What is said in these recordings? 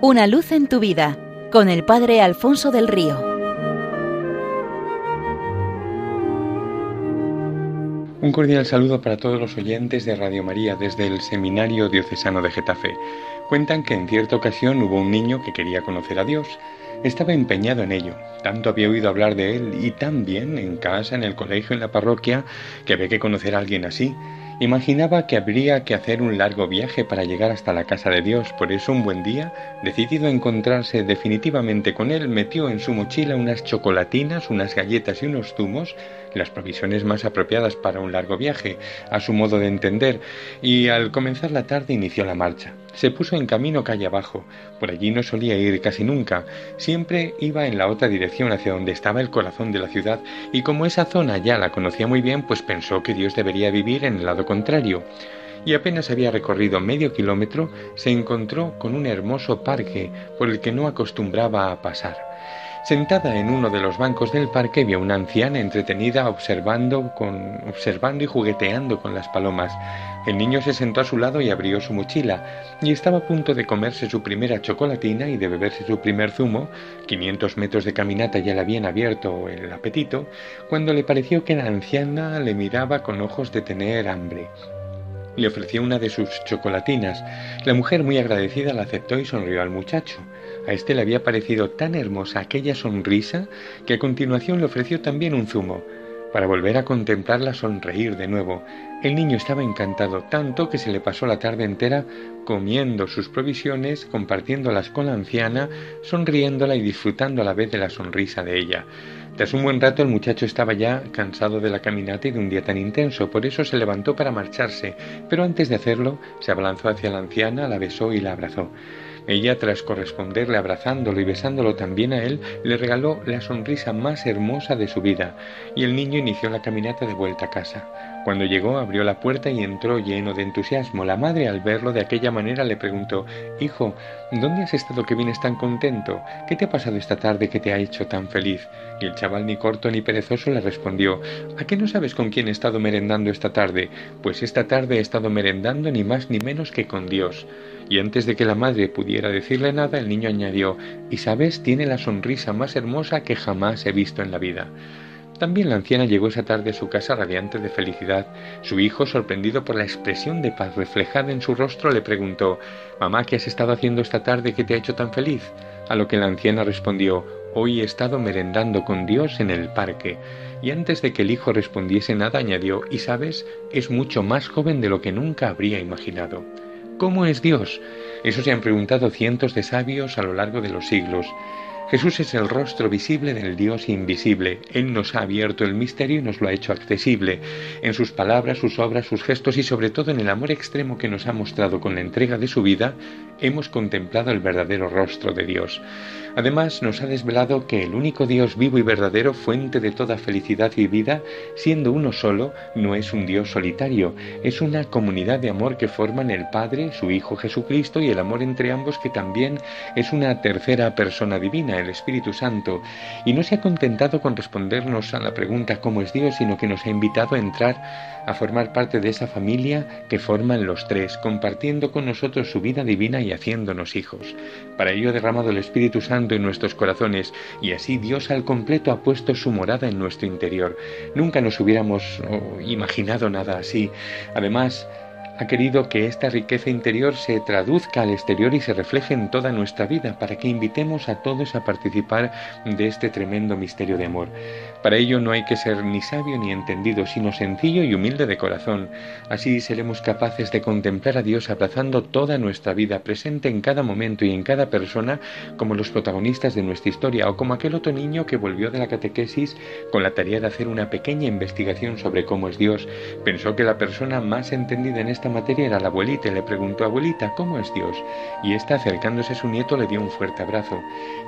Una luz en tu vida con el Padre Alfonso del Río. Un cordial saludo para todos los oyentes de Radio María desde el Seminario Diocesano de Getafe. Cuentan que en cierta ocasión hubo un niño que quería conocer a Dios. Estaba empeñado en ello. Tanto había oído hablar de él y tan bien en casa, en el colegio, en la parroquia, que había que conocer a alguien así. Imaginaba que habría que hacer un largo viaje para llegar hasta la casa de Dios, por eso un buen día, decidido a encontrarse definitivamente con él, metió en su mochila unas chocolatinas, unas galletas y unos zumos, las provisiones más apropiadas para un largo viaje, a su modo de entender, y al comenzar la tarde inició la marcha. Se puso en camino calle abajo, por allí no solía ir casi nunca, siempre iba en la otra dirección hacia donde estaba el corazón de la ciudad, y como esa zona ya la conocía muy bien, pues pensó que Dios debería vivir en el lado contrario y apenas había recorrido medio kilómetro se encontró con un hermoso parque por el que no acostumbraba a pasar. Sentada en uno de los bancos del parque vio una anciana entretenida observando, con, observando y jugueteando con las palomas. El niño se sentó a su lado y abrió su mochila, y estaba a punto de comerse su primera chocolatina y de beberse su primer zumo, 500 metros de caminata ya le habían abierto el apetito, cuando le pareció que la anciana le miraba con ojos de tener hambre. Le ofreció una de sus chocolatinas. La mujer, muy agradecida, la aceptó y sonrió al muchacho. A éste le había parecido tan hermosa aquella sonrisa que a continuación le ofreció también un zumo, para volver a contemplarla sonreír de nuevo. El niño estaba encantado tanto que se le pasó la tarde entera comiendo sus provisiones, compartiéndolas con la anciana, sonriéndola y disfrutando a la vez de la sonrisa de ella. Tras un buen rato el muchacho estaba ya cansado de la caminata y de un día tan intenso, por eso se levantó para marcharse, pero antes de hacerlo se abalanzó hacia la anciana, la besó y la abrazó. Ella, tras corresponderle abrazándolo y besándolo también a él, le regaló la sonrisa más hermosa de su vida, y el niño inició la caminata de vuelta a casa. Cuando llegó abrió la puerta y entró lleno de entusiasmo. La madre al verlo de aquella manera le preguntó Hijo, ¿dónde has estado que vienes tan contento? ¿Qué te ha pasado esta tarde que te ha hecho tan feliz? Y el chaval ni corto ni perezoso le respondió ¿A qué no sabes con quién he estado merendando esta tarde? Pues esta tarde he estado merendando ni más ni menos que con Dios. Y antes de que la madre pudiera decirle nada, el niño añadió Y sabes, tiene la sonrisa más hermosa que jamás he visto en la vida. También la anciana llegó esa tarde a su casa radiante de felicidad. Su hijo, sorprendido por la expresión de paz reflejada en su rostro, le preguntó Mamá, ¿qué has estado haciendo esta tarde que te ha hecho tan feliz? A lo que la anciana respondió Hoy he estado merendando con Dios en el parque. Y antes de que el hijo respondiese nada, añadió Y sabes, es mucho más joven de lo que nunca habría imaginado. ¿Cómo es Dios? Eso se han preguntado cientos de sabios a lo largo de los siglos. Jesús es el rostro visible del Dios invisible. Él nos ha abierto el misterio y nos lo ha hecho accesible. En sus palabras, sus obras, sus gestos y sobre todo en el amor extremo que nos ha mostrado con la entrega de su vida, hemos contemplado el verdadero rostro de Dios. Además, nos ha desvelado que el único Dios vivo y verdadero, fuente de toda felicidad y vida, siendo uno solo, no es un Dios solitario, es una comunidad de amor que forman el Padre, su Hijo Jesucristo y el amor entre ambos que también es una tercera persona divina, el Espíritu Santo, y no se ha contentado con respondernos a la pregunta ¿cómo es Dios?, sino que nos ha invitado a entrar a formar parte de esa familia que forman los tres, compartiendo con nosotros su vida divina y haciéndonos hijos. Para ello ha derramado el Espíritu Santo en nuestros corazones y así Dios al completo ha puesto su morada en nuestro interior. Nunca nos hubiéramos oh, imaginado nada así. Además, ha querido que esta riqueza interior se traduzca al exterior y se refleje en toda nuestra vida, para que invitemos a todos a participar de este tremendo misterio de amor. Para ello no hay que ser ni sabio ni entendido, sino sencillo y humilde de corazón. Así seremos capaces de contemplar a Dios abrazando toda nuestra vida, presente en cada momento y en cada persona, como los protagonistas de nuestra historia, o como aquel otro niño que volvió de la catequesis con la tarea de hacer una pequeña investigación sobre cómo es Dios. Pensó que la persona más entendida en esta materia era la abuelita y le preguntó, abuelita, ¿cómo es Dios? Y ésta, acercándose a su nieto, le dio un fuerte abrazo.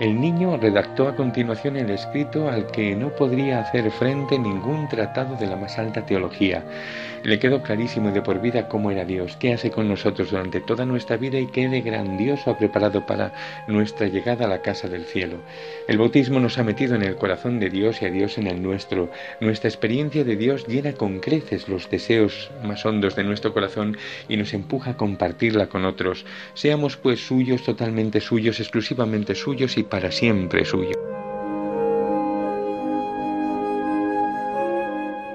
El niño redactó a continuación el escrito al que no podría hacer frente ningún tratado de la más alta teología. Le quedó clarísimo de por vida cómo era Dios, qué hace con nosotros durante toda nuestra vida y qué de grandioso ha preparado para nuestra llegada a la casa del cielo. El bautismo nos ha metido en el corazón de Dios y a Dios en el nuestro. Nuestra experiencia de Dios llena con creces los deseos más hondos de nuestro corazón y nos empuja a compartirla con otros. Seamos pues suyos, totalmente suyos, exclusivamente suyos y para siempre suyos.